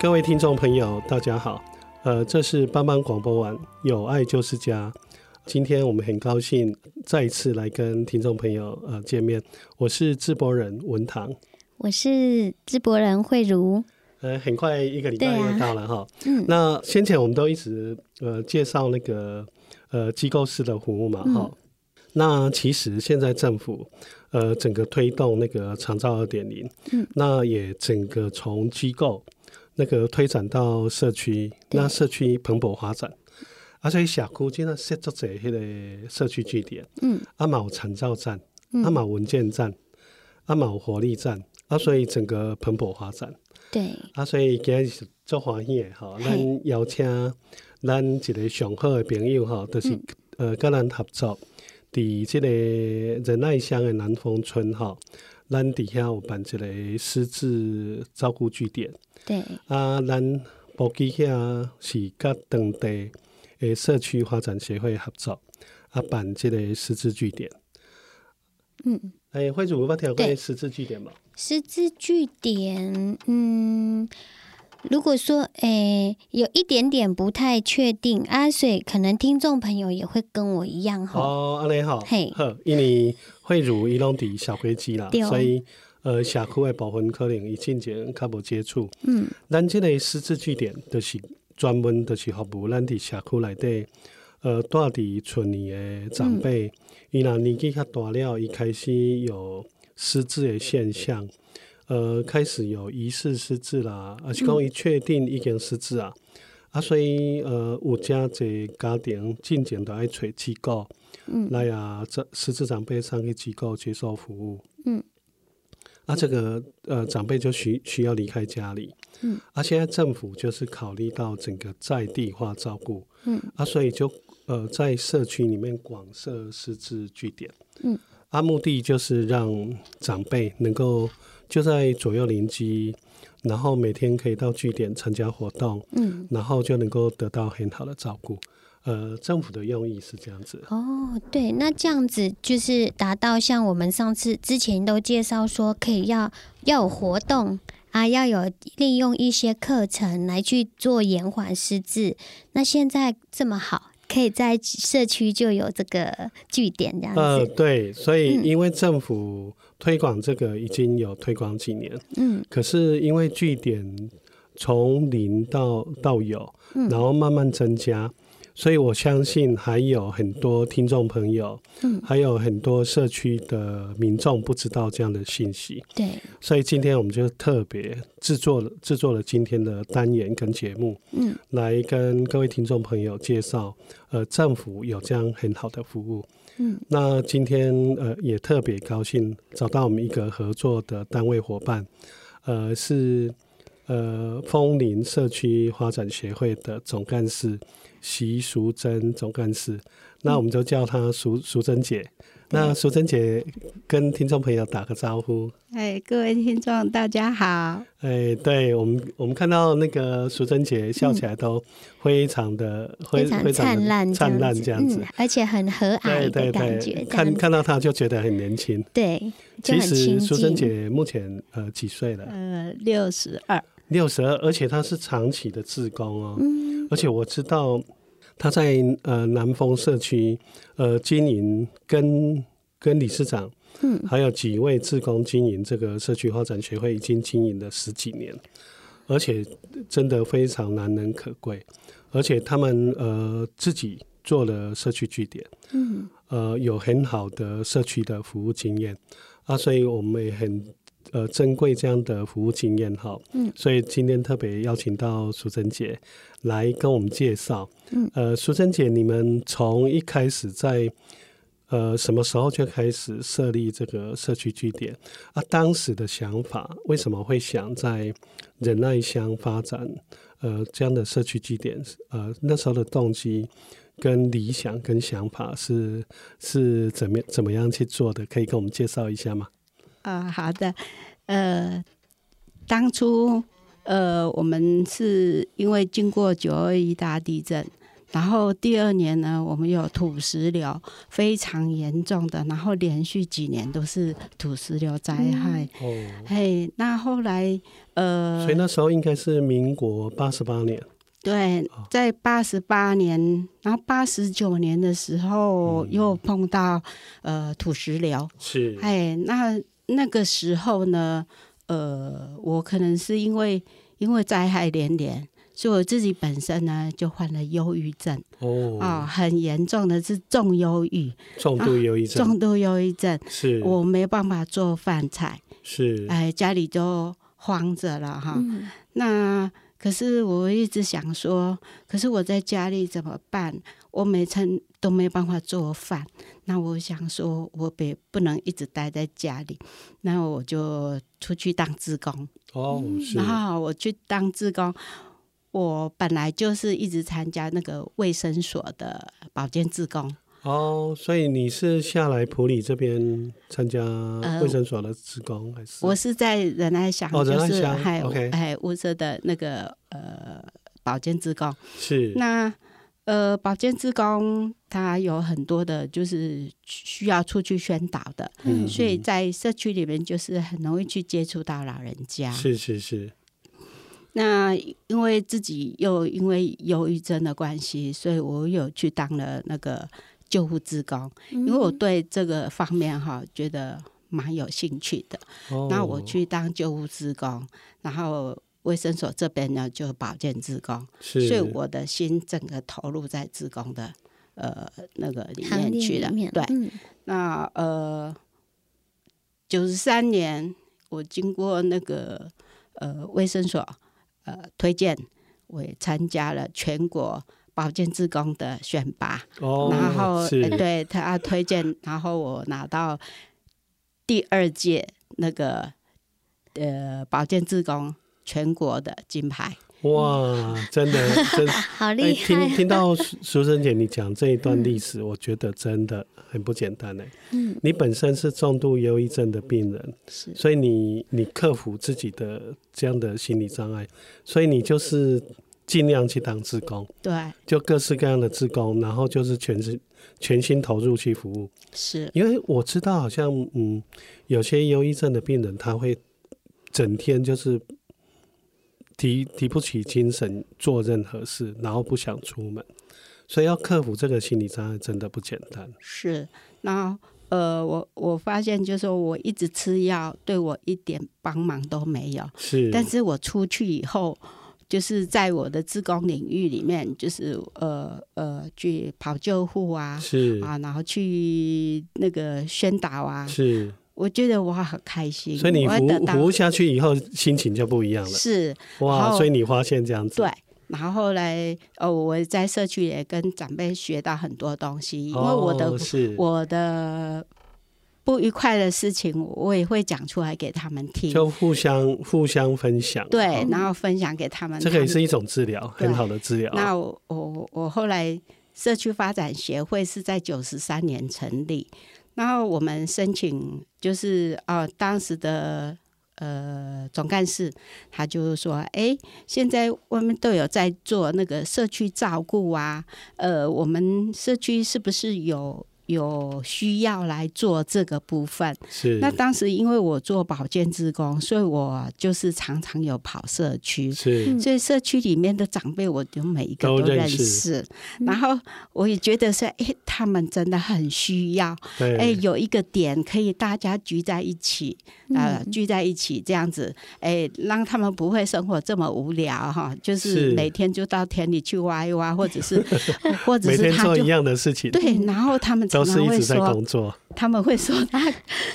各位听众朋友，大家好。呃，这是帮帮广播网，有爱就是家。今天我们很高兴再一次来跟听众朋友呃见面。我是制播人文堂，我是制播人慧如。呃，很快一个礼拜又到了哈。嗯。那先前我们都一直呃介绍那个呃机构式的服务嘛哈。嗯。那其实现在政府呃整个推动那个长照二点零，嗯，那也整个从机构。那个推展到社区，那社区蓬勃发展，啊，所以社区经常设置在迄个社区据点，嗯，阿毛长照站，阿毛文件站，阿毛活力站，啊，所以整个蓬勃发展，对，啊，所以今日是做欢喜的哈，咱邀请咱一个上好的朋友哈，就是、嗯、呃跟咱合作，伫这个仁爱乡的南丰村哈，咱底下有办一个失智照顾据点。对啊，咱布基遐是甲当地诶社区发展协会合作啊，办这个失智据点。嗯，诶、欸，惠主有捌听过失智据点无？失智据点，嗯，如果说诶、欸、有一点点不太确定啊，所以可能听众朋友也会跟我一样哈。哦，安尼好，嘿，好，因为慧主伊拢伫小飞机啦，所以。呃，社区的部分可能以前前较无接触。嗯，咱这个师资据点就是专门就是服务咱伫社区内底，呃，住伫村里的长辈，伊、嗯、若年纪较大了，伊开始有失智的现象，呃，开始有疑似失智啦，而是讲伊确定已经失智啊，啊，所以呃，有家侪家庭进前都爱找机构，嗯，来啊，这失智长辈上去机构接受服务，嗯。啊，这个呃，长辈就需需要离开家里，嗯，啊，现在政府就是考虑到整个在地化照顾，嗯，啊，所以就呃，在社区里面广设失智据点，嗯，啊，目的就是让长辈能够就在左右邻居，然后每天可以到据点参加活动，嗯，然后就能够得到很好的照顾。呃，政府的用意是这样子哦，对，那这样子就是达到像我们上次之前都介绍说，可以要要有活动啊，要有利用一些课程来去做延缓失智。那现在这么好，可以在社区就有这个据点这样子。呃，对，所以因为政府推广这个已经有推广几年，嗯，可是因为据点从零到到有，然后慢慢增加。所以我相信还有很多听众朋友，嗯，还有很多社区的民众不知道这样的信息，对。所以今天我们就特别制作了制作了今天的单元跟节目，嗯，来跟各位听众朋友介绍，呃，政府有这样很好的服务，嗯。那今天呃也特别高兴找到我们一个合作的单位伙伴，呃，是呃枫林社区发展协会的总干事。习淑珍总干事，那我们就叫她淑淑珍姐。那淑珍姐跟听众朋友打个招呼。哎，各位听众，大家好。哎，对我们，我们看到那个淑珍姐笑起来都非常的、嗯、非常灿烂、灿烂这样子、嗯，而且很和蔼的感觉。看看到她就觉得很年轻。对，其实淑珍姐目前呃几岁了？呃，六十二。六十二，而且他是长期的志工哦。嗯。而且我知道。他在呃南丰社区呃经营跟跟理事长，嗯，还有几位志工经营这个社区发展协会已经经营了十几年，而且真的非常难能可贵，而且他们呃自己做了社区据点，嗯，呃有很好的社区的服务经验啊，所以我们也很。呃，珍贵这样的服务经验哈，嗯，所以今天特别邀请到淑珍姐来跟我们介绍，嗯，呃，淑珍姐，你们从一开始在呃什么时候就开始设立这个社区据点啊？当时的想法为什么会想在仁爱乡发展呃这样的社区据点？呃，那时候的动机跟理想跟想法是是怎么怎么样去做的？可以跟我们介绍一下吗？啊、呃，好的，呃，当初呃，我们是因为经过九二一大地震，然后第二年呢，我们有土石流非常严重的，然后连续几年都是土石流灾害。哦、嗯，嘿，那后来呃，所以那时候应该是民国八十八年。对，在八十八年，然后八十九年的时候又碰到、嗯、呃土石流。是，哎，那。那个时候呢，呃，我可能是因为因为灾害连连，所以我自己本身呢就患了忧郁症。哦，啊，很严重的是重忧郁，重度忧郁症，重度忧郁症，是。我没办法做饭菜，是，哎，家里就慌着了哈。嗯、那可是我一直想说，可是我在家里怎么办？我每餐都没办法做饭，那我想说，我别不能一直待在家里，那我就出去当志工。哦，然后我去当志工，我本来就是一直参加那个卫生所的保健志工。哦，所以你是下来普里这边参加卫生所的职工，呃，还是？我是在仁爱乡，哦，就是还有还物色的那个呃保健职工。是那。呃，保健职工他有很多的，就是需要出去宣导的，嗯，所以在社区里面就是很容易去接触到老人家。是是是。那因为自己又因为忧郁症的关系，所以我有去当了那个救护志工，因为我对这个方面哈觉得蛮有兴趣的。哦。那我去当救护志工，然后。卫生所这边呢，就保健志工，所以我的心整个投入在志工的呃那个里面去了。对，嗯、那呃九十三年，我经过那个呃卫生所呃推荐，我也参加了全国保健志工的选拔。哦，然后、呃、对他推荐，然后我拿到第二届那个呃保健志工。全国的金牌哇，真的 真的好厉害！听听到淑珍姐你讲这一段历史，嗯，我觉得真的很不简单呢。嗯，你本身是重度忧郁症的病人，是，所以你你克服自己的这样的心理障碍，所以你就是尽量去当志工，对，就各式各样的志工，然后就是全是全心投入去服务。是因为我知道，好像嗯，有些忧郁症的病人他会整天就是。提提不起精神做任何事，然后不想出门，所以要克服这个心理障碍真的不简单。是，那呃，我我发现就是说我一直吃药，对我一点帮忙都没有。是，但是我出去以后，就是在我的自工领域里面，就是呃呃，去跑救护啊，是啊，然后去那个宣导啊，是。我觉得我很开心，所以你服服务下去以后，心情就不一样了。是哇，所以你发现这样子。对，然后后来呃，我在社区也跟长辈学到很多东西，因为我的、哦、我的不愉快的事情，我也会讲出来给他们听，就互相互相分享，对，然后分享给他们。这个也是一种治疗，很好的治疗。那我我我后来社区发展协会是在九十三年成立，然后我们申请就是哦，当时的呃总干事他就是说，哎，现在外面都有在做那个社区照顾啊，呃，我们社区是不是有？有需要来做这个部分，是。那当时因为我做保健职工，所以我就是常常有跑社区，是。所以社区里面的长辈，我就每一个都认识。认识然后我也觉得说，哎、欸，他们真的很需要，哎、欸，有一个点可以大家聚在一起，呃，聚在一起这样子，哎、欸，让他们不会生活这么无聊哈，就是每天就到田里去挖一挖，或者是，或者是他就做一样的事情，对，然后他们。都是一直在工作，他们会说他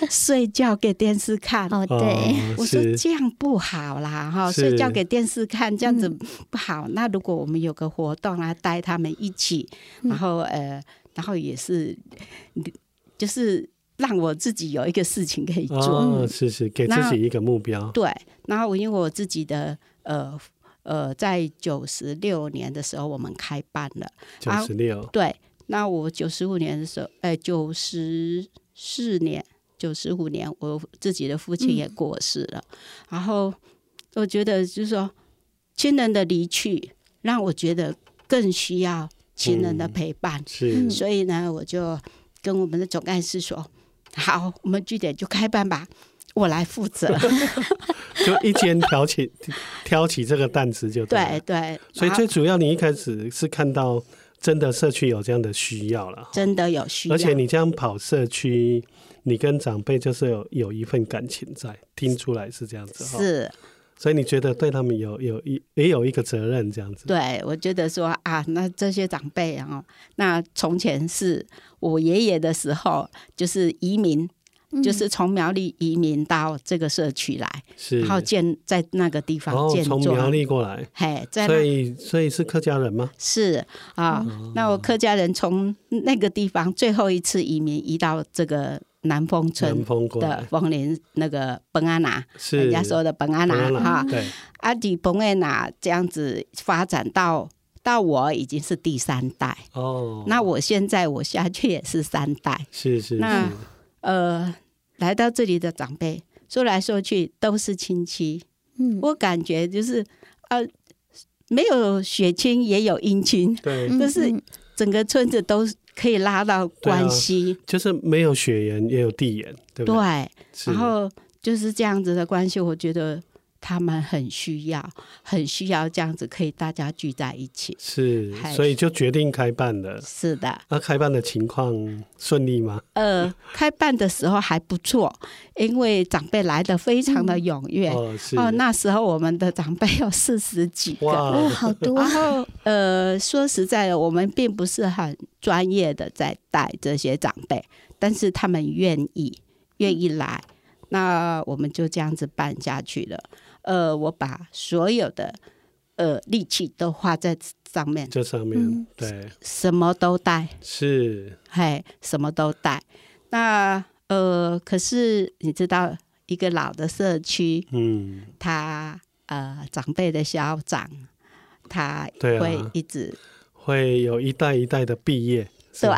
睡觉给电视看。哦，对，我说这样不好啦，哈，睡觉给电视看这样子不好。那如果我们有个活动啊，带他们一起，然后呃，然后也是，就是让我自己有一个事情可以做。哦，是是，给自己一个目标。对，然后因为我自己的呃呃，在九十六年的时候，我们开办了九十六，对。那我九十五年的时候，哎、欸，九十四年，九十五年，我自己的父亲也过世了。嗯、然后我觉得，就是说，亲人的离去，让我觉得更需要亲人的陪伴。嗯、是，所以呢，我就跟我们的总干事说：“好，我们据点就开办吧，我来负责。”就一肩挑起挑起这个担子就对，对对。所以最主要，你一开始是看到。真的社区有这样的需要了，真的有需要。而且你这样跑社区，你跟长辈就是有有一份感情在，听出来是这样子哈。是，所以你觉得对他们有有一也有一个责任这样子。对，我觉得说啊，那这些长辈啊，那从前是我爷爷的时候，就是移民。就是从苗栗移民到这个社区来，是，然后建在那个地方建。从苗栗过来，嘿，在所以所以是客家人吗？是啊，哦、那我客家人从那个地方最后一次移民移到这个南丰村的丰林那个本安拿，是人家说的本安拿哈。对，阿迪本安拿这样子发展到到我已经是第三代哦。那我现在我下去也是三代，是是，是那呃。来到这里的长辈，说来说去都是亲戚。嗯，我感觉就是呃，没有血亲也有姻亲，对，就是整个村子都可以拉到关系，啊，就是没有血缘也有地缘，对不对？对，然后就是这样子的关系，我觉得。他们很需要，很需要这样子，可以大家聚在一起。是，所以就决定开办了。是的。那开办的情况顺利吗？呃，开办的时候还不错，因为长辈来的非常的踊跃。嗯、哦，是。哦，那时候我们的长辈有四十几个，哇，哦、好多。然后，呃，说实在的，我们并不是很专业的在带这些长辈，但是他们愿意，愿意来，那我们就这样子办下去了。呃，我把所有的呃力气都花在上面，这上面、嗯、对，什么都带，是，嘿，什么都带。那呃，可是你知道，一个老的社区，嗯，他呃长辈的校长，他会一直、啊、会有一代一代的毕业，对，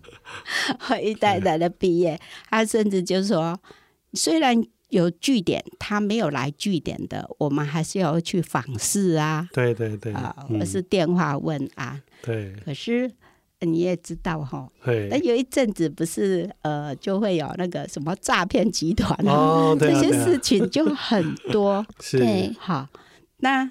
会一代一代的毕业。他甚至就是说，虽然。有据点，他没有来据点的，我们还是要去访视啊。对对对，啊、呃，或是电话问安。对。可是你也知道哈，那有一阵子不是呃，就会有那个什么诈骗集团啊，这些事情就很多。是。对，好，那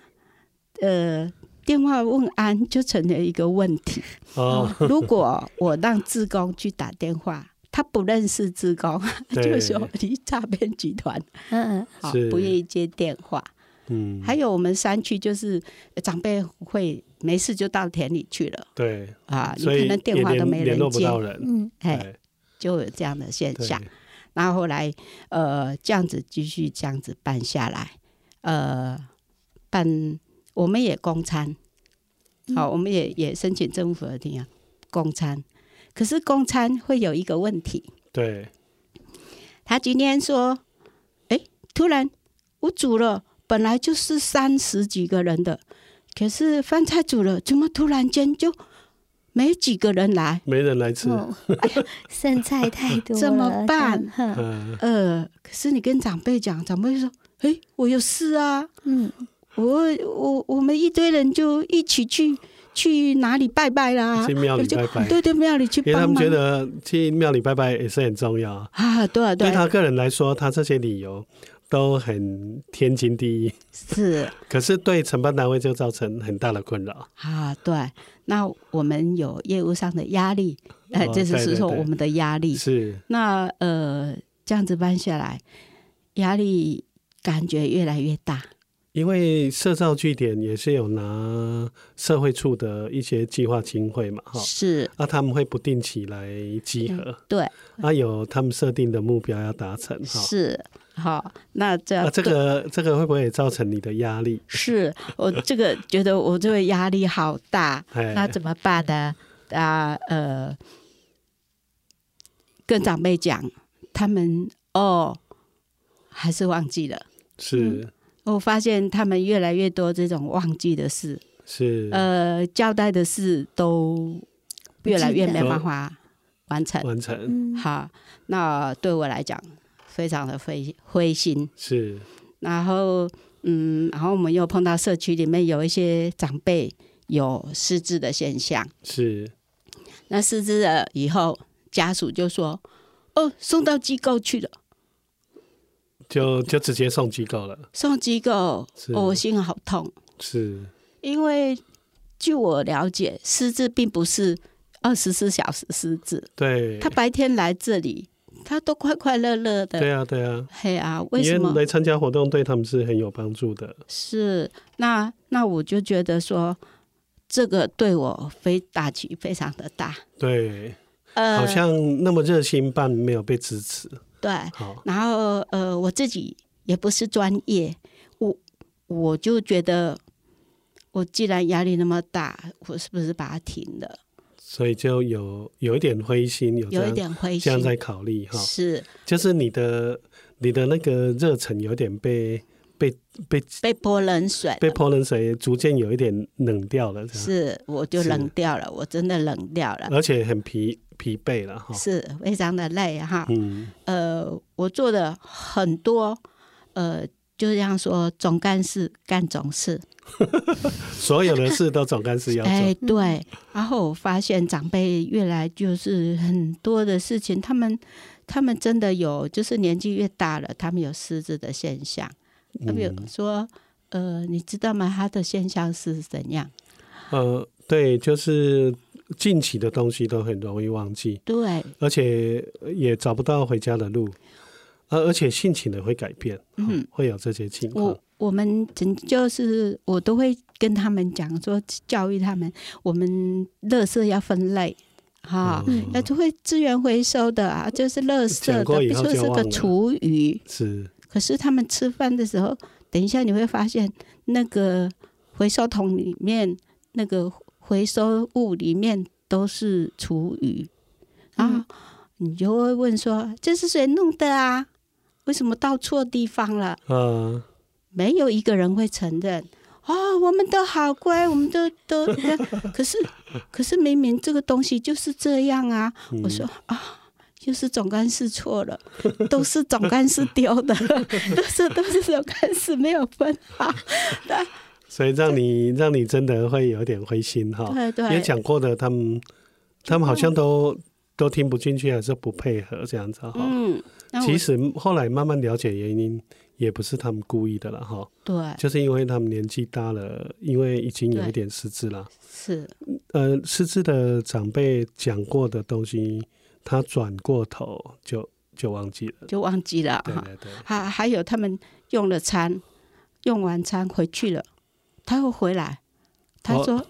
呃，电话问安就成了一个问题。哦。如果我让志工去打电话。他不认识志工，就说你诈骗集团，嗯，好，不愿意接电话。嗯，还有我们山区就是长辈会没事就到田里去了，对。啊，你可能电话都没人。接，嗯，哎，就有这样的现象。然后后来呃，这样子继续这样子办下来，呃，办我们也供餐，好，我们也也申请政府的地方供餐。可是供餐会有一个问题，对，他今天说，哎，突然我煮了，本来就是三十几个人的，可是饭菜煮了，怎么突然间就没几个人来？没人来吃，哦、剩菜太多了，怎么办？嗯、呃，可是你跟长辈讲，长辈说，哎，我有事啊，嗯，我我我们一堆人就一起去。去哪里拜拜啦？去庙里拜拜，对对，庙里去拜拜。因为他们觉得去庙里拜拜也是很重要啊。对啊，对，对他个人来说，他这些理由都很天经地义。是，可是对承办单位就造成很大的困扰啊。对，那我们有业务上的压力，呃，这是说我们的压力是。那呃，这样子办下来，压力感觉越来越大。因为社造据点也是有拿社会处的一些计划经费嘛，哈，是，那他们会不定期来集合，对，啊有他们设定的目标要达成，哈，是，好，那这样，这个这个会不会也造成你的压力？是我这个觉得我这个压力好大，那怎么办呢？啊，呃，跟长辈讲，他们哦，还是忘记了，是。嗯我发现他们越来越多这种忘记的事，是呃交代的事都越来越没办法完成。完成好，那对我来讲非常的灰灰心。是，然后嗯，然后我们又碰到社区里面有一些长辈有失智的现象。是，那失智了以后，家属就说：“哦，送到机构去了。”就就直接送机构了，送机构，哦，我心好痛。是，因为据我了解，失智并不是二十四小时失智。对，他白天来这里，他都快快乐乐的。对啊，对啊。嘿啊，为什么来参加活动对他们是很有帮助的？是，那那我就觉得说，这个对我非打击非常的大。对，呃，好像那么热心办没有被支持。对，然后呃，我自己也不是专业，我我就觉得，我既然压力那么大，我是不是把它停了？所以就有有一点灰心，有有一点灰心，这样在考虑哈。是，就是你的你的那个热忱有点被被被被泼冷水，被泼冷水，逐渐有一点冷掉了。是，我就冷掉了，我真的冷掉了，而且很疲。疲惫了哈，是非常的累哈。嗯，呃，我做的很多，呃，就这样说，总干事干总事，所有的事都总干事要做。哎，对。然后我发现长辈越来就是很多的事情，他们他们真的有，就是年纪越大了，他们有失智的现象。他比如说，呃，你知道吗？他的现象是怎样？呃，对，就是。近期的东西都很容易忘记，对，而且也找不到回家的路，而而且性情也会改变，嗯，会有这些情况。我我们就是我都会跟他们讲说，教育他们，我们垃圾要分类，哈，要会资源回收的啊，就是垃圾的，比如说是个厨余，是。可是他们吃饭的时候，等一下你会发现那个回收桶里面那个。回收物里面都是厨余，然后你就会问说：“这是谁弄的啊？为什么到错地方了？”嗯，没有一个人会承认。哦，我们都好乖，我们都都，可是可是明明这个东西就是这样啊！嗯、我说啊，就是总干事错了，都是总干事丢的，都是都是总干事没有分好。所以让你让你真的会有点灰心哈，对对，也讲过的，他们他们好像都都听不进去，还是不配合这样子哈。嗯，其实后来慢慢了解原因，也不是他们故意的了哈。对，就是因为他们年纪大了，因为已经有一点失智了。是，呃，失智的长辈讲过的东西，他转过头就就忘记了，就忘记了。对对对，还还有他们用了餐，用完餐回去了。他会回来，他说：“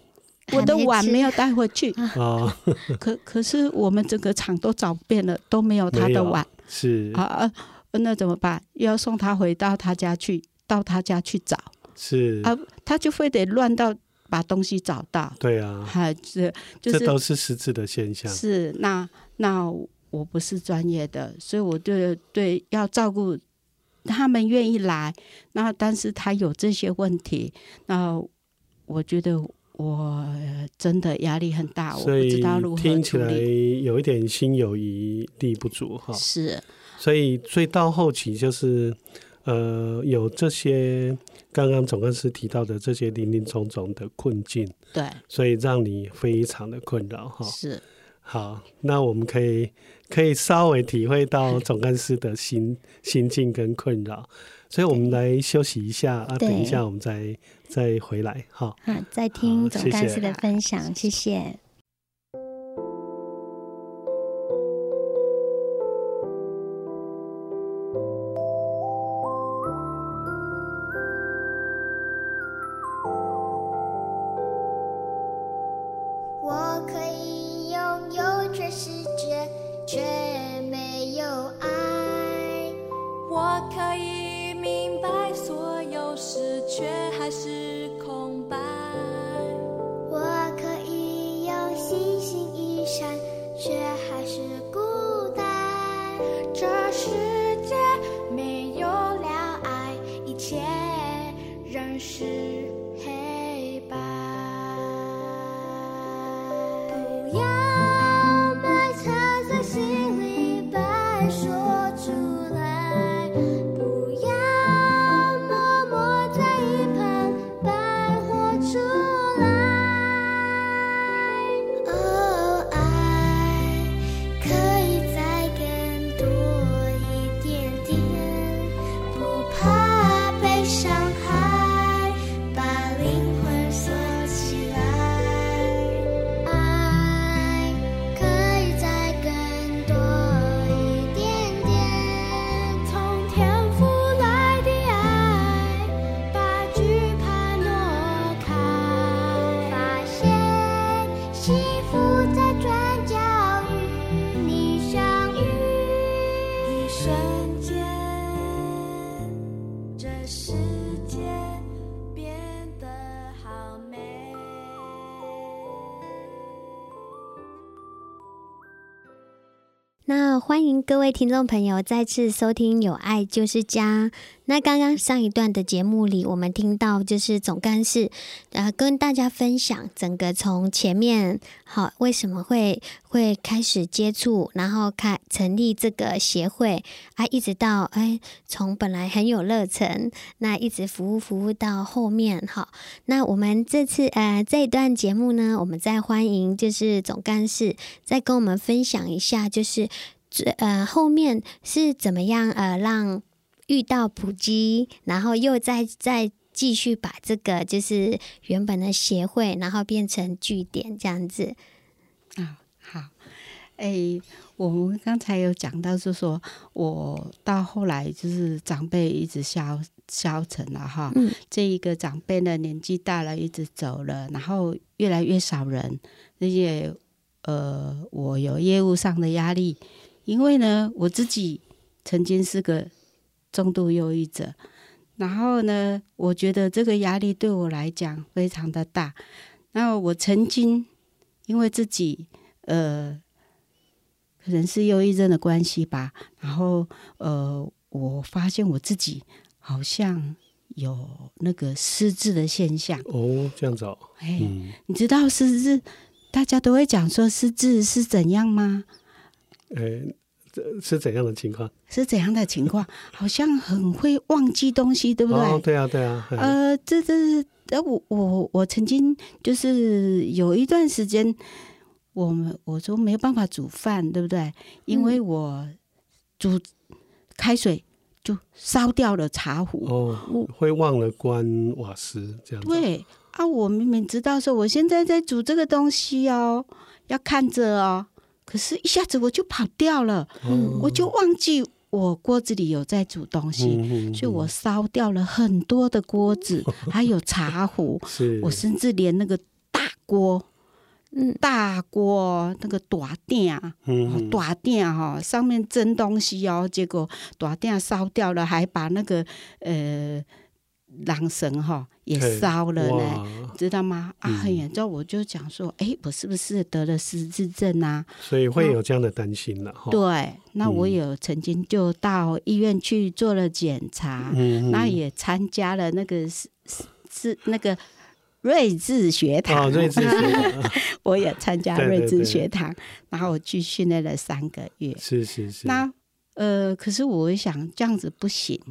我的碗没有带回去。” 可可是我们整个厂都找遍了，都没有他的碗。是啊啊，那怎么办？又要送他回到他家去，到他家去找。是啊，他就非得乱到把东西找到。对啊，还是就是这都是失智的现象。是那那我不是专业的，所以我对对要照顾他们愿意来，那但是他有这些问题，那我觉得我真的压力很大，我不知道如何。听起来有一点心有余力不足哈。是，所以所以到后期就是呃有这些刚刚总干事提到的这些林林总总的困境，对，所以让你非常的困扰哈。是。好，那我们可以可以稍微体会到总干事的心心境跟困扰，所以我们来休息一下啊，等一下我们再再回来哈。啊，再听总干事的分享，谢谢。欢迎各位听众朋友再次收听《有爱就是家》。那刚刚上一段的节目里，我们听到就是总干事呃跟大家分享整个从前面好为什么会会开始接触，然后开成立这个协会啊，一直到哎从本来很有热忱，那一直服务服务到后面好。那我们这次呃这一段节目呢，我们再欢迎就是总干事再跟我们分享一下，就是。呃，后面是怎么样？呃，让遇到普及，然后又再再继续把这个就是原本的协会，然后变成据点这样子。啊，好，哎，我们刚才有讲到，就是说我到后来就是长辈一直消消沉了哈。嗯。这一个长辈呢，年纪大了，一直走了，然后越来越少人，而且呃，我有业务上的压力。因为呢，我自己曾经是个重度忧郁者，然后呢，我觉得这个压力对我来讲非常的大。然后我曾经因为自己呃，可能是忧郁症的关系吧，然后呃，我发现我自己好像有那个失智的现象。哦，这样子哦。哎，嗯，你知道失智，大家都会讲说失智是怎样吗？呃，这是怎样的情况？是怎样的情况？好像很会忘记东西，对不对？哦，对啊，对啊。呃，这这是呃，我我我曾经就是有一段时间，我们我说没有办法煮饭，对不对？因为我煮开水就烧掉了茶壶，哦，会忘了关瓦斯这样。对啊，我明明知道说我现在在煮这个东西哦，要看着哦。可是，一下子我就跑掉了，嗯、我就忘记我锅子里有在煮东西，所以我烧掉了很多的锅子，还有茶壶，我甚至连那个大锅，嗯，大锅那个大鼎，嗯，大鼎哈，上面蒸东西哦，结果大鼎烧掉了，还把那个呃狼神哈也烧了呢，知道吗？啊，很严重，我就讲说，哎、欸，我是不是得了失智症啊？所以会有这样的担心了哈。对，那我有曾经就到医院去做了检查，嗯，那也参加了那个是是那个睿智学堂，哦、瑞智学堂，我也参加 睿智学堂，对对对，然后我去训练了三个月，是是是。那呃，可是我想这样子不行，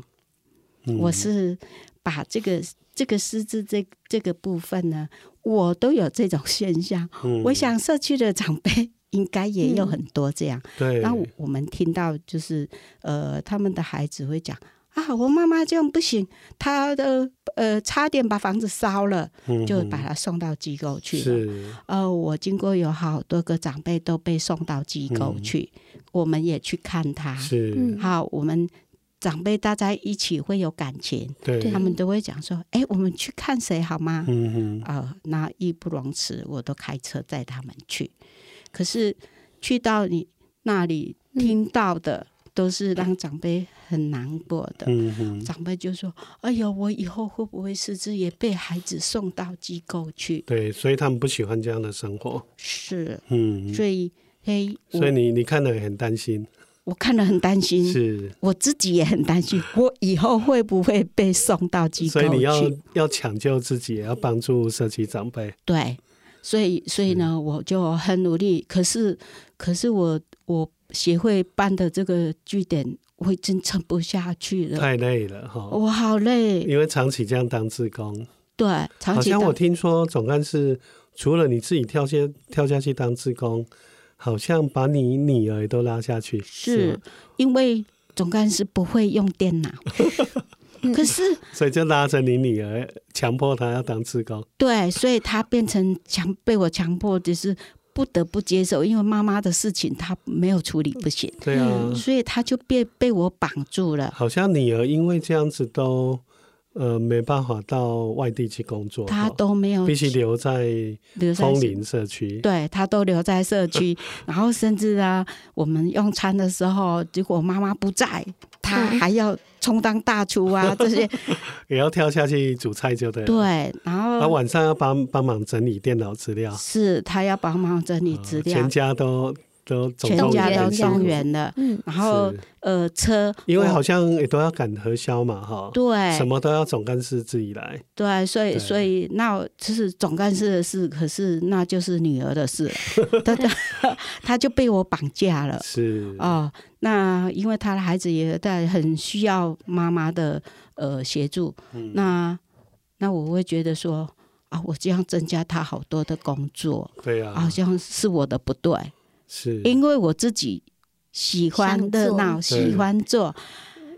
嗯、我是。把这个这个失智这这个部分呢，我都有这种现象。嗯、我想社区的长辈应该也有很多这样。嗯、对。然后我们听到就是呃，他们的孩子会讲啊，我妈妈这样不行，她的呃差点把房子烧了，嗯、就把她送到机构去了。是。呃，我经过有好多个长辈都被送到机构去，嗯、我们也去看他。是。好，我们。长辈大家一起会有感情，对，他们都会讲说：“哎、欸，我们去看谁好吗？”嗯哼，啊、呃，那义不容辞，我都开车载他们去。可是去到你那里听到的都是让长辈很难过的。嗯哼，长辈就说：“哎呦，我以后会不会失智，也被孩子送到机构去？”对，所以他们不喜欢这样的生活。是，嗯，所以，嘿，所以你你看了很担心。我看了很担心，是我自己也很担心，我以后会不会被送到机构去？所以你要要抢救自己，也要帮助社区长辈。对，所以所以呢，我就很努力。可是可是我我协会办的这个据点，我已经撑不下去了，太累了哈！我好累，因为长期这样当志工。对，长期。好像我听说总干事除了你自己跳下跳下去当志工。好像把你女儿都拉下去，是，是因为总干事不会用电脑，可是所以就拉着你女儿，强迫她要当志工。对，所以她变成强被我强迫，就是不得不接受，因为妈妈的事情她没有处理不行。对啊，所以她就被被我绑住了。好像女儿因为这样子都。呃，没办法到外地去工作，他都没有，必须留在枫林社区。对，他都留在社区，然后甚至啊，我们用餐的时候，如果妈妈不在，他还要充当大厨啊，这些也要跳下去煮菜就对。对，然后他晚上要帮帮忙整理电脑资料，是他要帮忙整理资料，全家都。都全家都动员了，嗯，然后呃车，因为好像也都要赶核销嘛，哈，对，什么都要总干事自己来，对，所以所以那就是总干事的事，可是那就是女儿的事，他他就被我绑架了，是。哦，那因为他的孩子也在很需要妈妈的呃协助，那那我会觉得说啊，我这样增加他好多的工作，对啊，好像是我的不对。是。因为我自己喜欢热闹，喜欢做，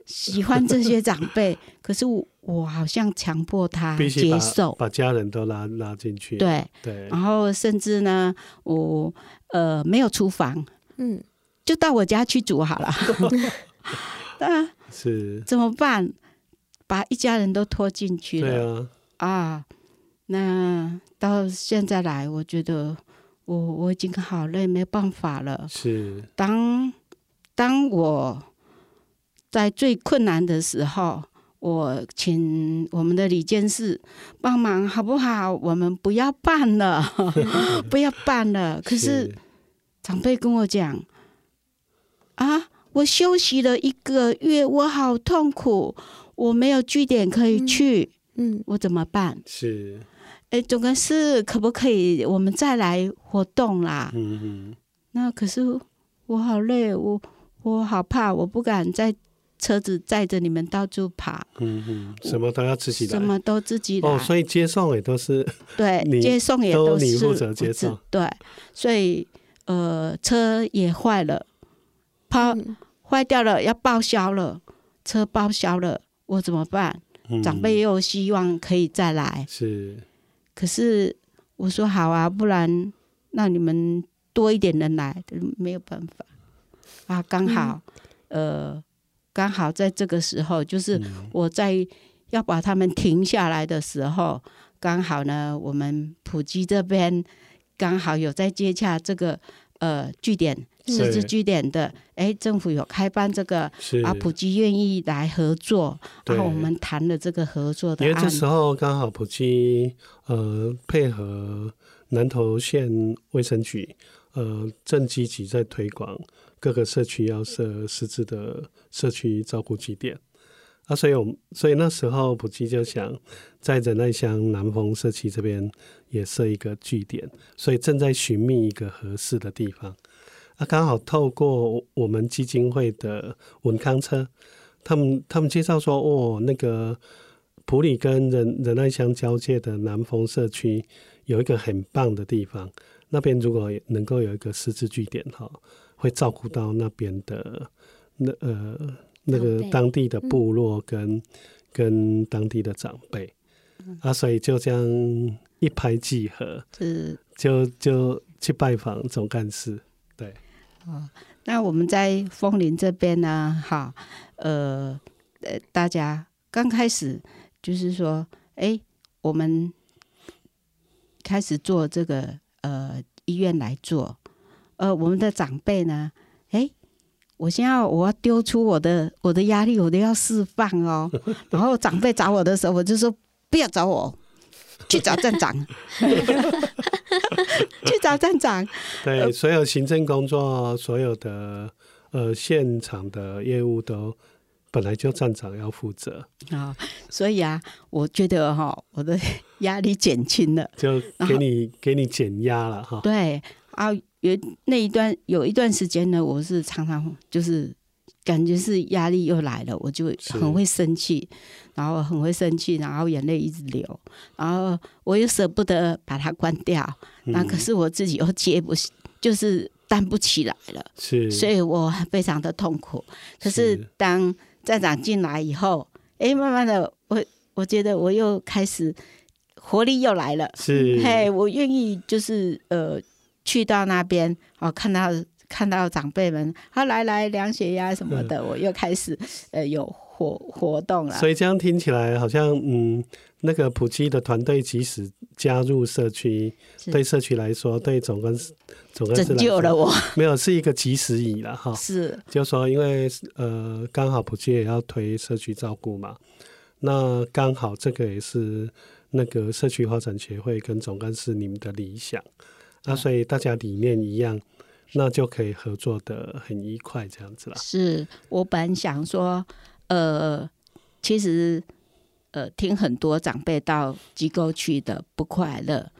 喜欢这些长辈，可是我我好像强迫他接受，把，把家人都拉拉进去，对对，然后甚至呢，我呃没有厨房，嗯，就到我家去煮好了，啊，是。怎么办？把一家人都拖进去了，对啊，啊，那到现在来，我觉得。我我已经好累，没办法了。是当当我在最困难的时候，我请我们的理监事帮忙，好不好？我们不要办了，不要办了。可是长辈跟我讲啊，我休息了一个月，我好痛苦，我没有据点可以去，嗯，我怎么办？是。哎，总干事可不可以我们再来活动啦？嗯哼，那可是我好累，我我好怕，我不敢在车子载着你们到处跑。嗯哼，什么都要自己来，什么都自己来。哦，所以接送也都是对，接送也都是你负责接送。对，所以呃，车也坏了，跑坏掉了，要报销了，车报销了，我怎么办？嗯、长辈又希望可以再来，是。可是我说好啊，不然那你们多一点人来，没有办法啊。刚好，嗯、呃，刚好在这个时候，就是我在要把他们停下来的时候，刚好呢，我们普吉这边刚好有在接洽这个呃据点，失智据点的，哎，政府有开办这个，啊，普及愿意来合作，然后我们谈了这个合作的。因为这时候刚好普及呃配合南投县卫生局，呃，正积极在推广各个社区要设失智的社区照顾据点。啊，所以我们所以那时候普及就想在仁爱乡南丰社区这边也设一个据点，所以正在寻觅一个合适的地方。啊，刚好透过我们基金会的文康车，他们他们介绍说，哦，那个普里跟仁仁爱乡交界的南丰社区有一个很棒的地方，那边如果能够有一个师资据点哈，会照顾到那边的那呃。那个当地的部落跟、嗯、跟当地的长辈、嗯、啊，所以就这样一拍即合，是就就去拜访总干事。对，哦，那我们在枫林这边呢，哈，呃呃，大家刚开始就是说，哎，我们开始做这个呃医院来做，呃，我们的长辈呢，哎。我先要我要丢出我的我的压力，我都要释放哦。然后长辈找我的时候，我就说不要找我，去找站长，去找站长。对，所有行政工作，所有的呃现场的业务都本来就站长要负责啊。所以啊，我觉得哈，我的压力减轻了，就给你给你减压了哈。对啊。有那一段有一段时间呢，我是常常就是感觉是压力又来了，我就很会生气，然后很会生气，然后眼泪一直流，然后我又舍不得把它关掉，那可是我自己又接不，就是担不起来了，是，所以我非常的痛苦。可是当站长进来以后，哎，慢慢的，我我觉得我又开始活力又来了，是，嘿，我愿意就是呃。去到那边哦，看到看到长辈们，他、啊、来来量血压什么的，我又开始呃有活活动了。所以这样听起来好像嗯，那个普及的团队即使加入社区，对社区来说，对总干事总干事拯救了我，没有是一个及时雨了哈。是，就说因为呃刚好普及也要推社区照顾嘛，那刚好这个也是那个社区发展协会跟总干事你们的理想。那所以大家理念一样，那就可以合作的很愉快，这样子啦。是我本想说，呃，其实，呃，听很多长辈到机构去的不快乐。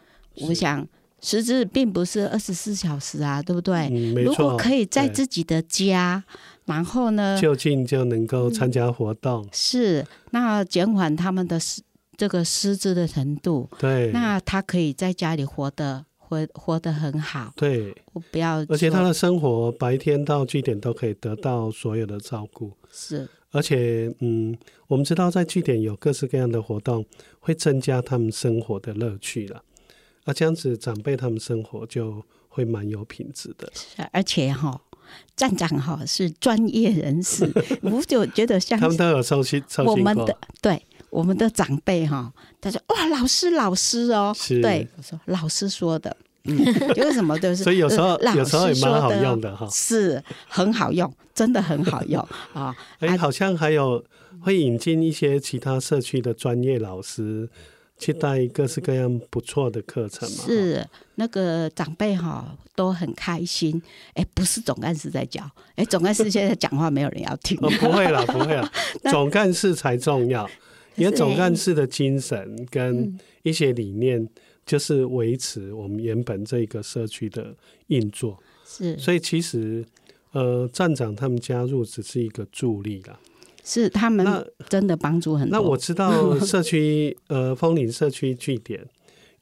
我想，失智并不是二十四小时啊，对不对？嗯，没错。如果可以在自己的家，然后呢，就近就能够参加活动，嗯，是那减缓他们的失这个失智的程度。对，那他可以在家里活得。活活得很好，对，我不要，而且他的生活白天到据点都可以得到所有的照顾，是，而且嗯，我们知道在据点有各式各样的活动，会增加他们生活的乐趣了，啊，这样子长辈他们生活就会蛮有品质的，而且哈，站长哈是专业人士，我就觉得像他们都有操心操心过，我们的对。我们的长辈哈，他说哇，老师老师哦，是对，我说老师说的，嗯，为什么都是？所以有时候有时候也蛮好用的哈，是很好用，真的很好用啊！哎、欸，好像还有会引进一些其他社区的专业老师去带各式各样不错的课程嘛。是那个长辈哈都很开心。哎、欸，不是总干事在教，哎、欸，总干事现在讲话没有人要听。哦，不会了，不会了，总干事才重要。因为总干事的精神跟一些理念，就是维持我们原本这个社区的运作。是，所以其实，呃，站长他们加入只是一个助力啦。是，他们真的帮助很多。那，那我知道 社区，呃，枫林社区据点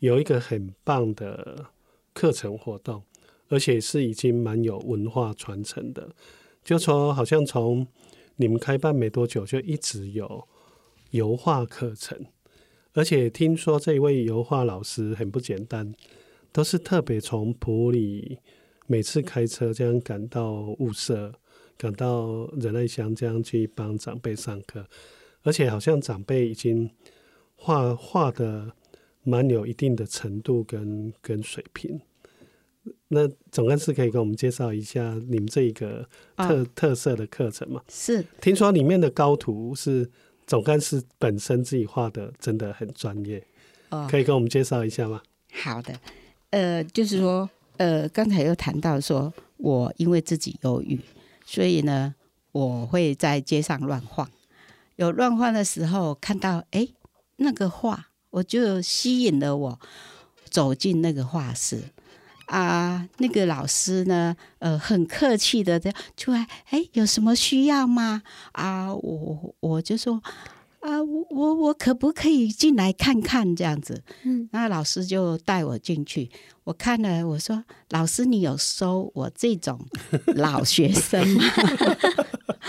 有一个很棒的课程活动，而且是已经蛮有文化传承的。就说好像从你们开办没多久，就一直有。油画课程，而且听说这位油画老师很不简单，都是特别从普里每次开车这样赶到雾社，赶到仁爱乡这样去帮长辈上课，而且好像长辈已经画画的蛮有一定的程度跟跟水平，那总干事可以给我们介绍一下你们这一个特、哦、特色的课程吗？是，听说里面的高徒是总干事本身自己画的，真的很专业。哦，可以跟我们介绍一下吗？好的，呃，就是说，呃，刚才又谈到说，我因为自己忧郁，所以呢，我会在街上乱晃。有乱晃的时候，看到哎，那个画，我就吸引了我走进那个画室。啊，那个老师呢，呃，很客气的这样出来，哎，有什么需要吗？啊，我我就说。啊，我我我可不可以进来看看这样子？嗯，那老师就带我进去，我看了，我说：“老师，你有收我这种老学生吗？”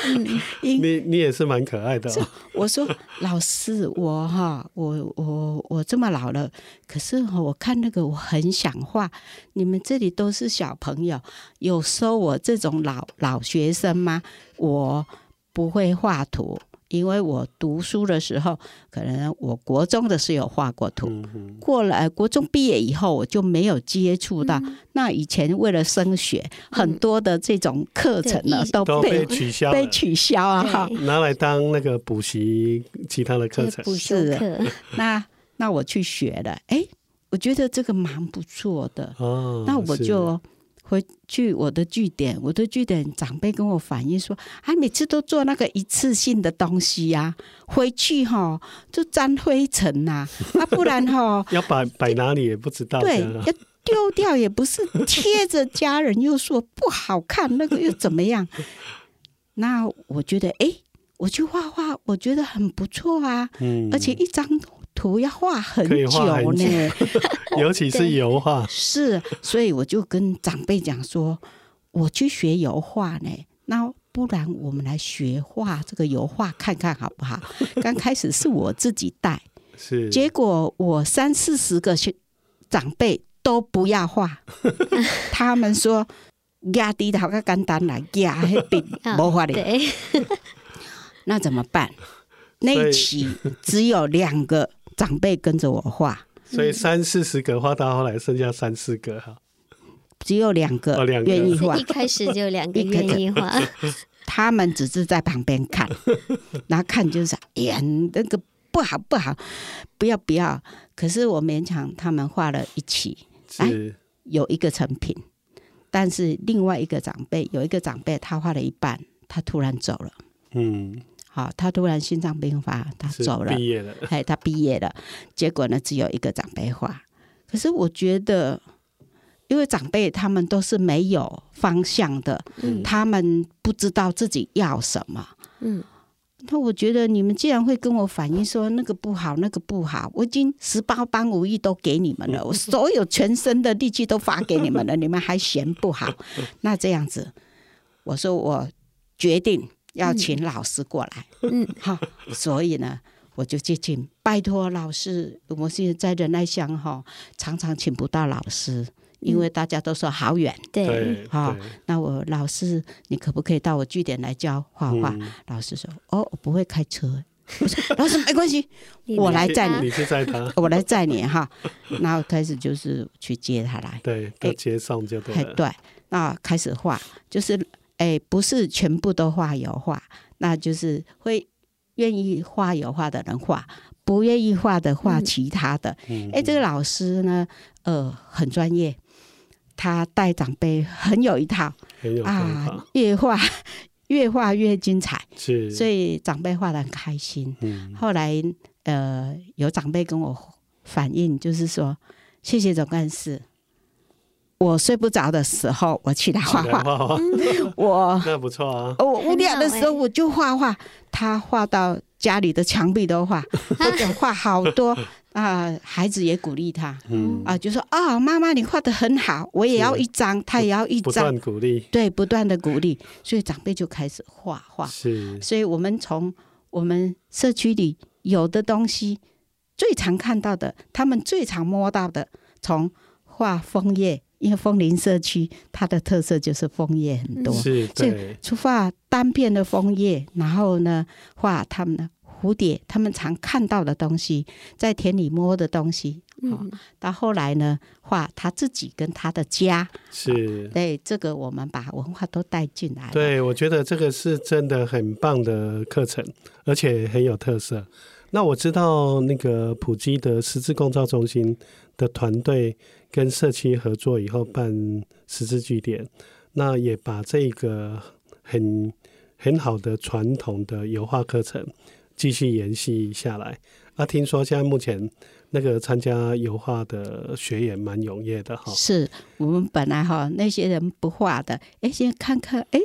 嗯、你你也是蛮可爱的、哦。我说：“老师，我哈，我我我这么老了，可是我看那个我很想画。你们这里都是小朋友，有收我这种老老学生吗？我不会画图。”因为我读书的时候，可能我国中的时候有画过图，嗯、过了国中毕业以后，我就没有接触到。嗯、那以前为了升学，嗯、很多的这种课程呢，都被，都被取消，被取消啊！哈，拿来当那个补习其他的课程。是，那那我去学了，哎，我觉得这个蛮不错的。哦，那我就。回去我的据点，我的据点长辈跟我反映说，啊，每次都做那个一次性的东西呀、啊，回去哈就沾灰尘呐，啊，不然哈 要摆摆哪里也不知道，对，要丢掉也不是，贴着家人又说不好看，那个又怎么样？那我觉得，哎，我去画画，我觉得很不错啊，嗯，而且一张。图要画很久呢，尤其是油画。是，所以我就跟长辈讲说，我去学油画呢。那不然我们来学画这个油画看看好不好？刚开始是我自己带，是，结果我三四十个长辈都不要画，他们说压低的好个简单来压那边没画的，那怎么办？那一期只有两个。长辈跟着我画，所以三四十个画到后来剩下三四个哈，只有两个愿意画。一开始就两个愿意画，他们只是在旁边看，然后看就是哎呀，那个不好不好，不要不要。可是我勉强他们画了一起，哎，有一个成品。但是另外一个长辈有一个长辈，他画了一半，他突然走了。嗯。好，他突然心脏病发，他走了。毕业了，哎，他毕业了。结果呢，只有一个长辈画。可是我觉得，因为长辈他们都是没有方向的，嗯，他们不知道自己要什么。嗯，那我觉得你们既然会跟我反映说那个不好，那个不好，我已经十八般武艺都给你们了，我所有全身的力气都发给你们了，你们还嫌不好？那这样子，我说我决定。要请老师过来，嗯，好，所以呢，我就接近，拜托老师，我现在在仁爱乡哈，常常请不到老师，因为大家都说好远，对，好，那我老师，你可不可以到我据点来教画画？老师说，哦，我不会开车，我说老师没关系，我来载你，你去载他，我来载你哈，然后开始就是去接他来，对，到接送就对了，对，那开始画就是。哎，不是全部都画油画，那就是会愿意画油画的人画，不愿意画的画其他的。嗯、哎，这个老师呢，呃，很专业，他带长辈很有一套，很有啊，越画越画越精彩，是，所以长辈画得很开心。嗯、后来呃，有长辈跟我反映，就是说，谢谢总干事。我睡不着的时候，我起来画画。我 那不错啊。我无聊的时候，我就画画。他画到家里的墙壁都画，画好多啊。孩子也鼓励他，嗯啊，就说啊，妈妈你画的很好，我也要一张，他也要一张。不断鼓励，对，不断的鼓励，所以长辈就开始画画。是，所以我们从我们社区里有的东西，最常看到的，他们最常摸到的，从画枫叶。因为枫林社区，它的特色就是枫叶很多，是，所以出画单片的枫叶，然后呢，画他们的蝴蝶，他们常看到的东西，在田里摸的东西，嗯，到后来呢，画他自己跟他的家是，对这个我们把文化都带进来。对，我觉得这个是真的很棒的课程，而且很有特色。那我知道那个普基的十字共造中心的团队跟社区合作以后办十字据点，那也把这个很很好的传统的油画课程继续延续下来。啊，听说现在目前那个参加油画的学员蛮踊跃的哈。是我们本来哈那些人不画的，哎，先看看，哎，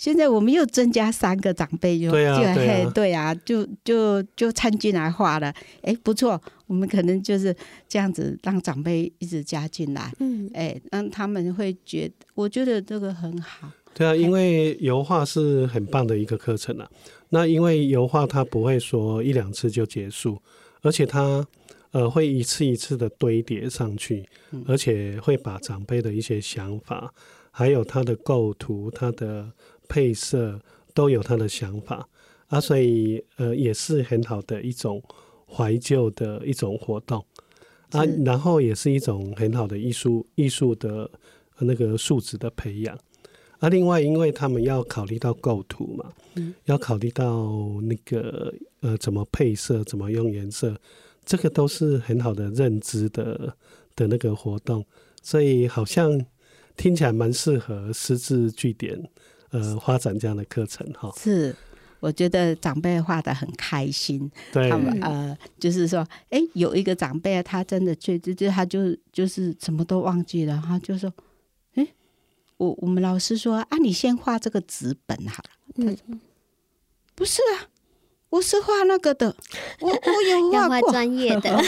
现在我们又增加三个长辈，就对啊，就对啊，对啊，就就就参进来画了，哎，不错，我们可能就是这样子让长辈一直加进来，嗯，哎，让他们会觉得，我觉得这个很好。对啊，因为油画是很棒的一个课程啊。那因为油画它不会说一两次就结束，而且它呃会一次一次的堆叠上去，而且会把长辈的一些想法，还有他的构图、他的配色都有他的想法。啊，所以呃也是很好的一种怀旧的一种活动。啊，然后也是一种很好的艺术艺术的那个素质的培养。啊，另外，因为他们要考虑到构图嘛，嗯、要考虑到那个呃怎么配色，怎么用颜色，这个都是很好的认知的的那个活动，所以好像听起来蛮适合十字据点呃发展这样的课程哈。是，我觉得长辈画的很开心，对，他们呃就是说，哎、欸，有一个长辈他真的最就就他就就是什么都忘记了，他就说。哎我我们老师说啊，你先画这个纸本好了。他说不是啊，我是画那个的，我我有画过专业的，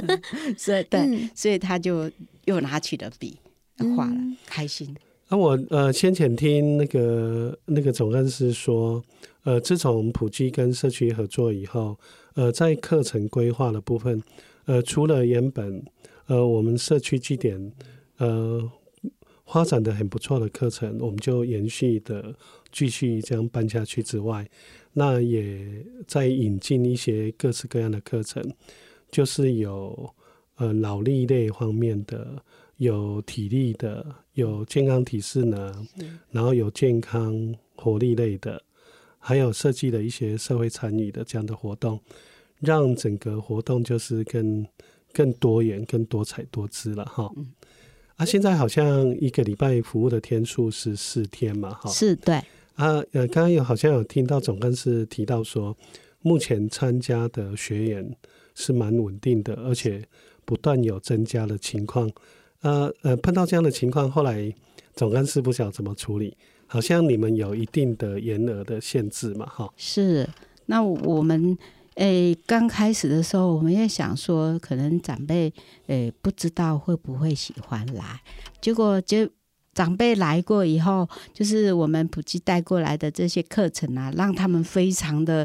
所以对，嗯、所以他就又拿起了笔画了，嗯、开心。那、我呃先前听那个那个总干事说，呃，自从普基跟社区合作以后，呃，在课程规划的部分，呃，除了原本呃我们社区据点呃。发展的很不错的课程，我们就延续的继续这样办下去之外，那也在引进一些各式各样的课程，就是有呃脑力类方面的，有体力的，有健康体适能，然后有健康活力类的，还有设计的一些社会参与的这样的活动，让整个活动就是更更多元、更多彩多姿了哈。啊，现在好像一个礼拜服务的天数是四天嘛，哈，是对。啊，呃，刚刚有好像有听到总干事提到说，目前参加的学员是蛮稳定的，而且不断有增加的情况。呃呃，碰到这样的情况，后来总干事不晓得怎么处理，好像你们有一定的言额的限制嘛，哈。是，那我们。诶，刚开始的时候，我们也想说，可能长辈诶不知道会不会喜欢来，结果就长辈来过以后，就是我们普及带过来的这些课程啊，让他们非常的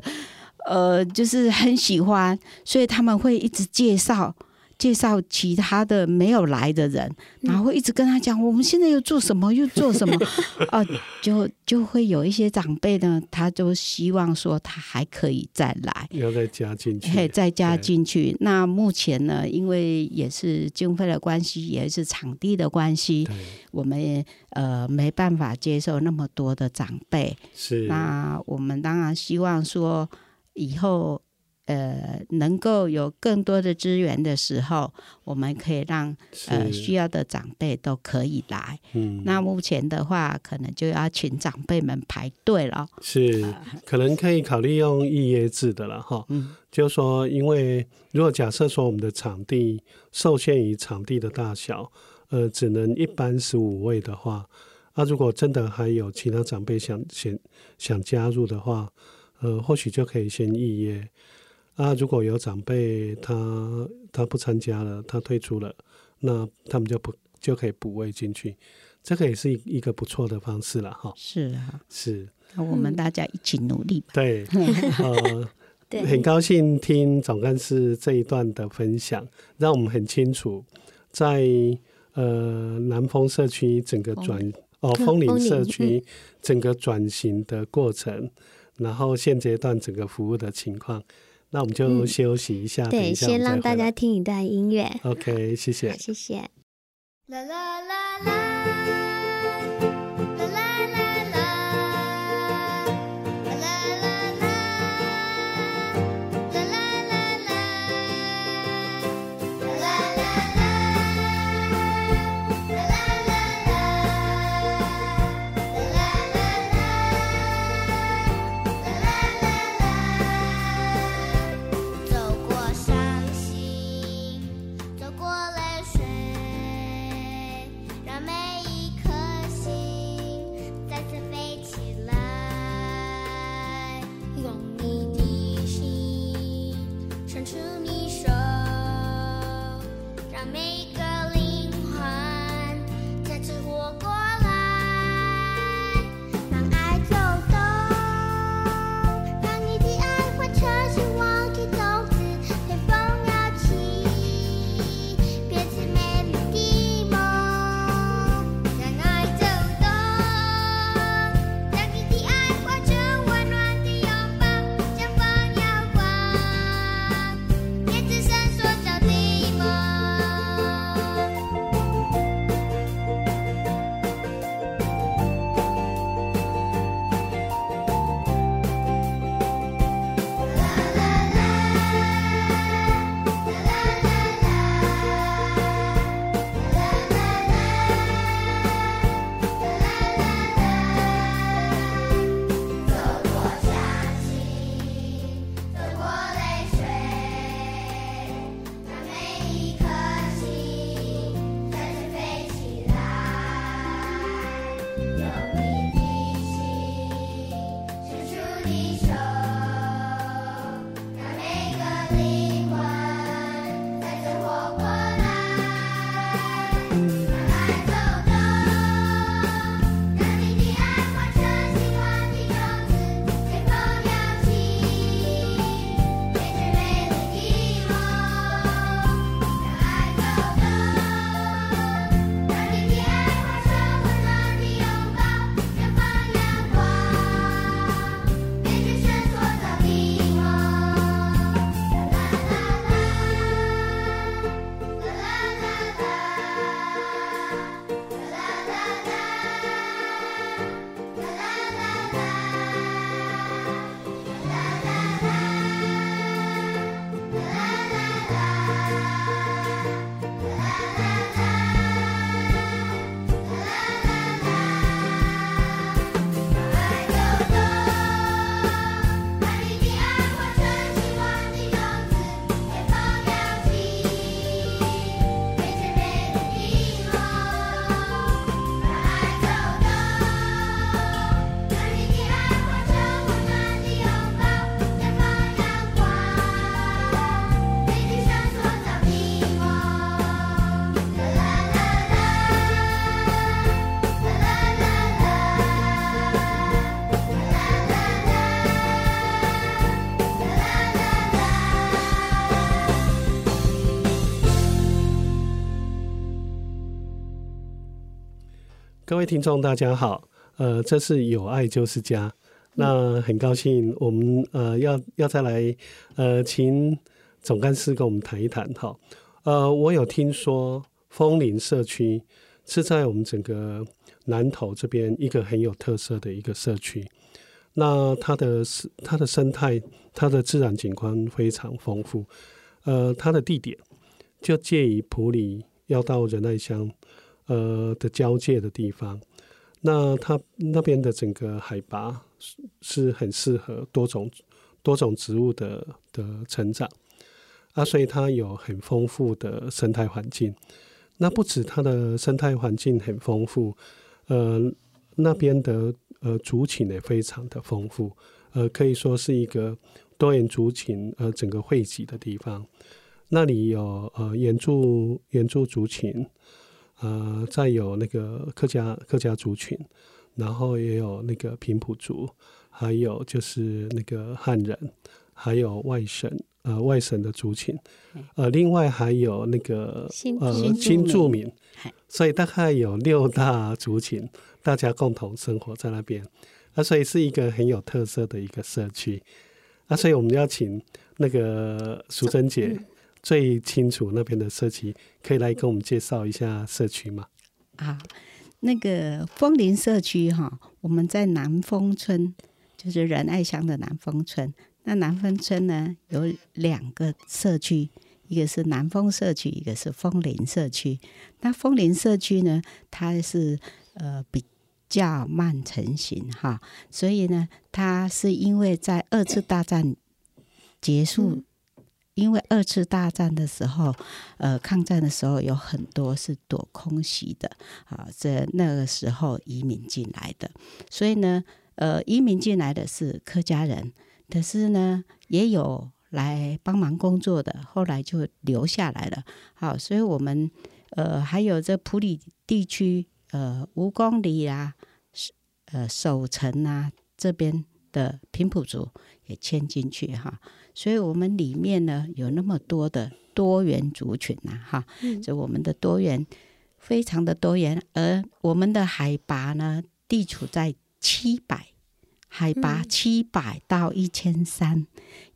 呃，就是很喜欢，所以他们会一直介绍。介绍其他的没有来的人，然后会一直跟他讲，我们现在又做什么，又做什么，哦，就就会有一些长辈呢，他就希望说他还可以再来，要再加进去，嘿，再加进去。那目前呢，因为也是经费的关系，也是场地的关系，我们也呃没办法接受那么多的长辈。是，那我们当然希望说以后。呃，能够有更多的资源的时候，我们可以让呃需要的长辈都可以来。嗯，那目前的话，可能就要请长辈们排队了。是，可能可以考虑用预约制的了哈。嗯，就是说，因为如果假设说我们的场地受限于场地的大小，呃，只能一般十五位的话，那、啊、如果真的还有其他长辈想想想加入的话，呃，或许就可以先预约。啊，如果有长辈他他不参加了，他退出了，那他们就不就可以补位进去，这个也是一一个不错的方式了哈。是啊，是，那我们大家一起努力吧。对，呃，对很高兴听总干事这一段的分享，让我们很清楚在，呃南丰社区整个转哦丰林社区整个转型的过程，然后现阶段整个服务的情况。那我们就休息一下，嗯、对，先让大家听一段音乐。OK，谢谢，谢谢。啦啦啦啦位听众，大家好。呃，这是有爱就是家。那很高兴，我们呃要要再来呃，请总干事跟我们谈一谈哈。呃，我有听说枫林社区是在我们整个南投这边一个很有特色的一个社区。那它的它的生态、它的自然景观非常丰富。呃，它的地点就介于埔里要到仁爱乡。呃的交界的地方，那它那边的整个海拔是很适合多种多种植物的的成长啊，所以它有很丰富的生态环境。那不止它的生态环境很丰富，呃，那边的呃族群也非常的丰富，呃，可以说是一个多元族群呃整个汇集的地方。那里有呃原住原住族群。呃，再有那个客家客家族群，然后也有那个平埔族，还有就是那个汉人，还有外省呃外省的族群，呃，另外还有那个呃新住民，所以大概有六大族群，大家共同生活在那边，啊，所以是一个很有特色的一个社区，啊，所以我们要请那个淑珍姐最清楚那边的社区，可以来跟我们介绍一下社区吗？啊，那个枫林社区哈，我们在南丰村，就是仁爱乡的南丰村。那南丰村呢，有两个社区，一个是南丰社区，一个是枫林社区。那枫林社区呢，它是呃比较慢成型哈，所以呢，它是因为在二次大战结束，因为二次大战的时候，呃，抗战的时候有很多是躲空袭的啊，在那个时候移民进来的，所以呢，呃，移民进来的是客家人。可是呢，也有来帮忙工作的，后来就留下来了。好，所以我们呃还有这普里地区呃五公里啊，呃守城啊这边的平埔族也迁进去哈。所以我们里面呢有那么多的多元族群呐哈，所以我们的多元非常的多元，而我们的海拔呢地处在七百。海拔七百到一千三，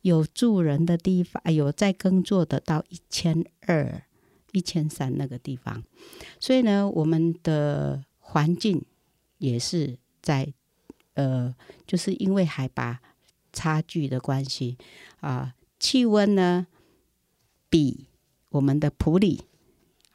有住人的地方，有在耕作的到一千二、一千三那个地方，所以呢，我们的环境也是在呃，就是因为海拔差距的关系。啊，气温呢比我们的普里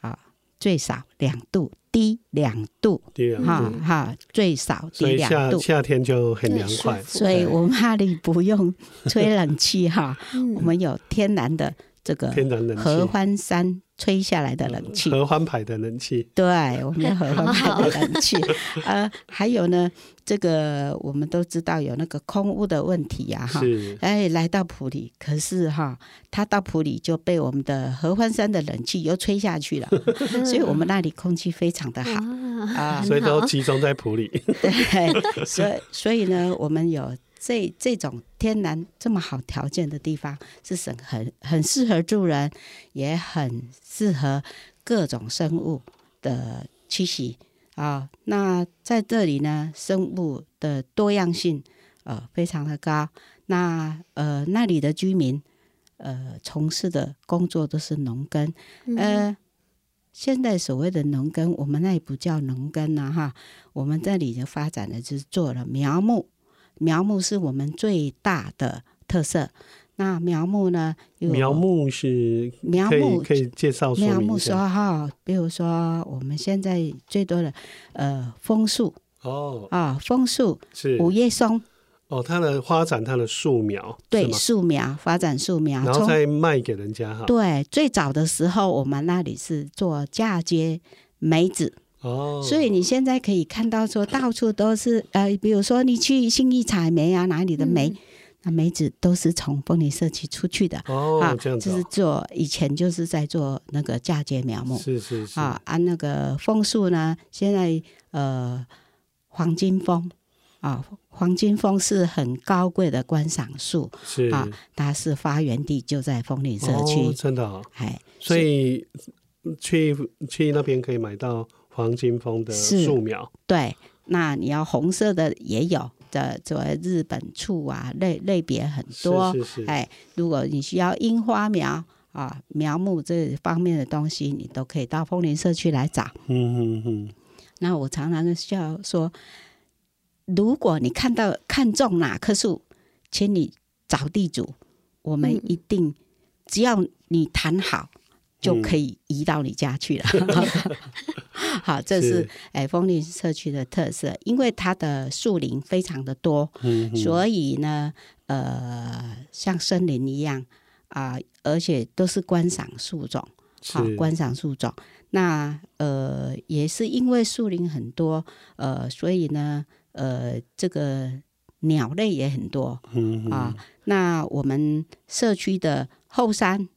啊最少两度。低两度，哈哈，最少低两度。夏天就很凉快，所以我们那里不用吹冷气哈，我们有天然的这个合欢山吹下来的冷气，合欢牌的冷气。对，我们有合欢牌的冷气。呃，还有呢，这个我们都知道有那个空屋的问题呀，哈。哎，来到埔里，可是哈，他到埔里就被我们的合欢山的冷气又吹下去了，所以我们那里空气非常的好啊，所以都集中在埔里。对，所以所以呢，我们有。这这种天然这么好条件的地方，是很很很适合住人，也很适合各种生物的栖息啊。那在这里呢，生物的多样性呃非常的高。那呃那里的居民呃从事的工作都是农耕，呃现在所谓的农耕，我们那里不叫农耕了哈，我们这里就发展的就是做了苗木。苗木是我们最大的特色。那苗木呢？苗木是苗木可以介绍苗木说哈，比如说我们现在最多的呃枫树哦啊枫树是五叶松哦，它的发展它的树苗对树苗发展树苗，然后再卖给人家哈。对，最早的时候我们那里是做嫁接梅子。哦，所以你现在可以看到说到处都是呃，比如说你去信义采煤啊，哪里的煤，嗯、那梅子都是从枫林社区出去的。哦，啊、这样子、哦，就是做以前就是在做那个嫁接苗木，是是是。啊，按那个枫树呢，现在呃黄金枫。啊，黄金枫是很高贵的观赏树，是。啊，它是发源地就在枫林社区、哦，真的、哦，哎，所以去去那边可以买到。黄金枫的树苗，对，那你要红色的也有的，作为日本醋啊，类类别很多。是是是。哎，如果你需要樱花苗啊，苗木这方面的东西，你都可以到枫林社区来找。嗯嗯嗯。那我常常需要说，如果你看到看中哪棵树，请你找地主，我们一定、嗯、只要你谈好。就可以移到你家去了。嗯、好，这是哎枫林社区的特色，因为它的树林非常的多，嗯、所以呢，呃，像森林一样啊、呃，而且都是观赏树种，好观赏树种。那呃，也是因为树林很多，呃，所以呢，呃，这个鸟类也很多，嗯啊。那我们社区的后山，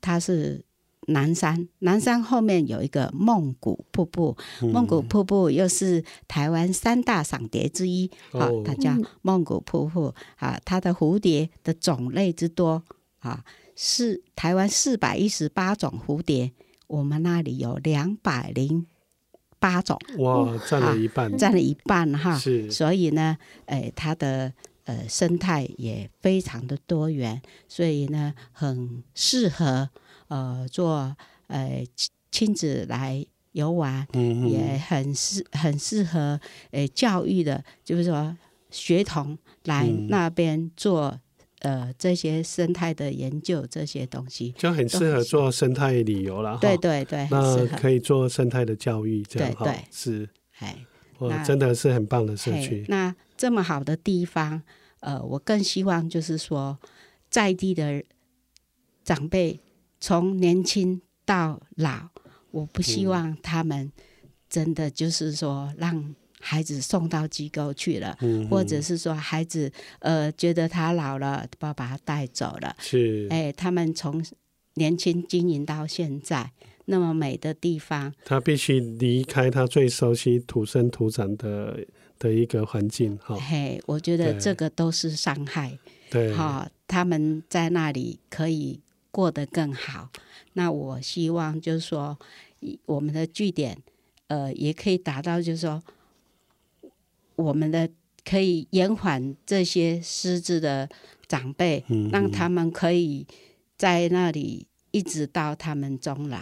它是。南山，南山后面有一个梦谷瀑布，梦谷瀑布又是台湾三大赏蝶之一，啊、哦，它叫梦谷瀑布啊，它的蝴蝶的种类之多啊，是台湾四百一十八种蝴蝶，我们那里有两百零八种，哇，占了一半，占了一半哈，是，所以呢，哎，它的呃生态也非常的多元，所以呢很适合呃做呃亲子来游玩，嗯，也很适很适合呃教育的，就是说学童来那边做。呃，这些生态的研究，这些东西就很适合做生态旅游了。对对对，那可以做生态的教育，这样哈。对，是，哎，我真的是很棒的社区。那这么好的地方，呃，我更希望就是说，在地的长辈从年轻到老，我不希望他们真的就是说让。孩子送到机构去了，嗯、或者是说孩子呃觉得他老了，爸把他带走了。是，哎，他们从年轻经营到现在那么美的地方，他必须离开他最熟悉土生土长的的一个环境。哈，嘿，我觉得这个都是伤害。对，哈，他们在那里可以过得更好。那我希望就是说，我们的据点呃也可以达到，就是说。我们的可以延缓这些失智的长辈，嗯嗯，让他们可以在那里一直到他们终老。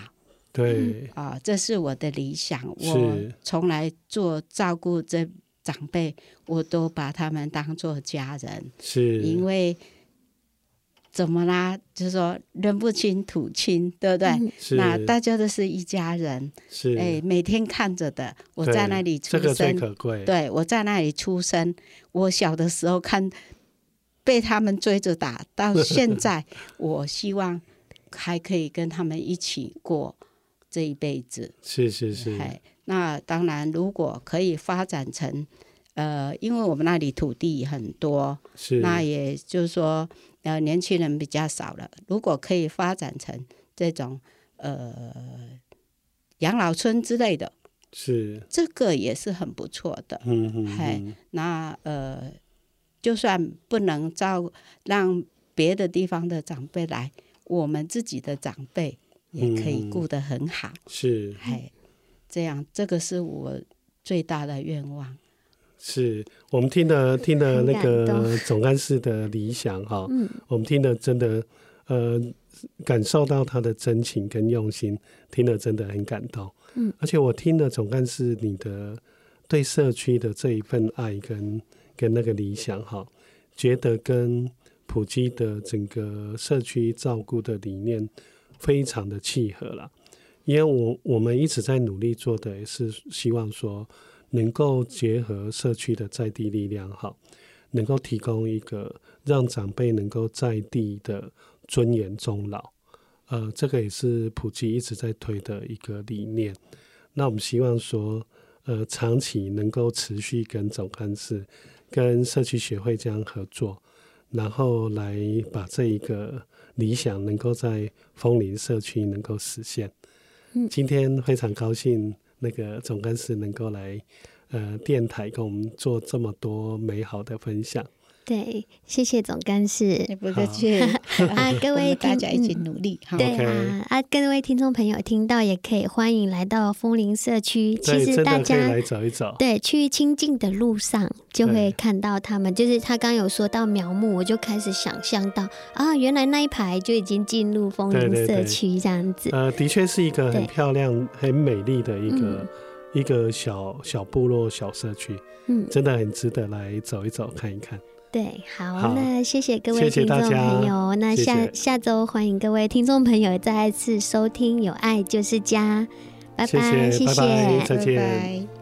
对，啊、这是我的理想。我从来做照顾这长辈，我都把他们当做家人。是，因为。怎么啦？就是说人不亲土亲，对不对？那大家都是一家人。是，哎，每天看着的，我在那里出生，这个最可贵。对，我在那里出生，我小的时候看被他们追着打，到现在，我希望还可以跟他们一起过这一辈子。是是是。哎，那当然，如果可以发展成，呃，因为我们那里土地很多，是，那也就是说。呃，年轻人比较少了。如果可以发展成这种呃养老村之类的，是这个也是很不错的。嗯嗯，嘿，那呃，就算不能招让别的地方的长辈来，我们自己的长辈也可以顾得很好。嗯、是，嘿，这样这个是我最大的愿望。是我们听了 听了那个 总干事的理想哈，嗯，我们听了真的呃感受到他的真情跟用心，听了真的很感动，嗯，而且我听了总干事你的对社区的这一份爱跟跟那个理想哈，觉得跟普基的整个社区照顾的理念非常的契合了，因为我我们一直在努力做的也是希望说。能够结合社区的在地力量，好，能够提供一个让长辈能够在地的尊严终老，呃，这个也是普及一直在推的一个理念。那我们希望说，呃，长期能够持续跟总干事、跟社区协会这样合作，然后来把这一个理想能够在枫林社区能够实现。嗯，今天非常高兴。那个总干事能够来，呃，电台跟我们做这么多美好的分享。对，谢谢总干事，不客气啊，各位大家一起努力。嗯、对啊，啊，各位听众朋友听到也可以欢迎来到枫林社区。其实大家来找一找，对，去清境的路上就会看到他们。就是他刚有说到苗木，我就开始想象到啊，原来那一排就已经进入枫林社区这样子。呃，的确是一个很漂亮、很美丽的一个、嗯、一个小小部落、小社区。嗯，真的很值得来走一走、看一看。对，好，好，那谢谢各位听众朋友。谢谢那下谢谢下周欢迎各位听众朋友再次收听《有爱就是家》，拜拜，谢谢，拜拜，再见。拜拜。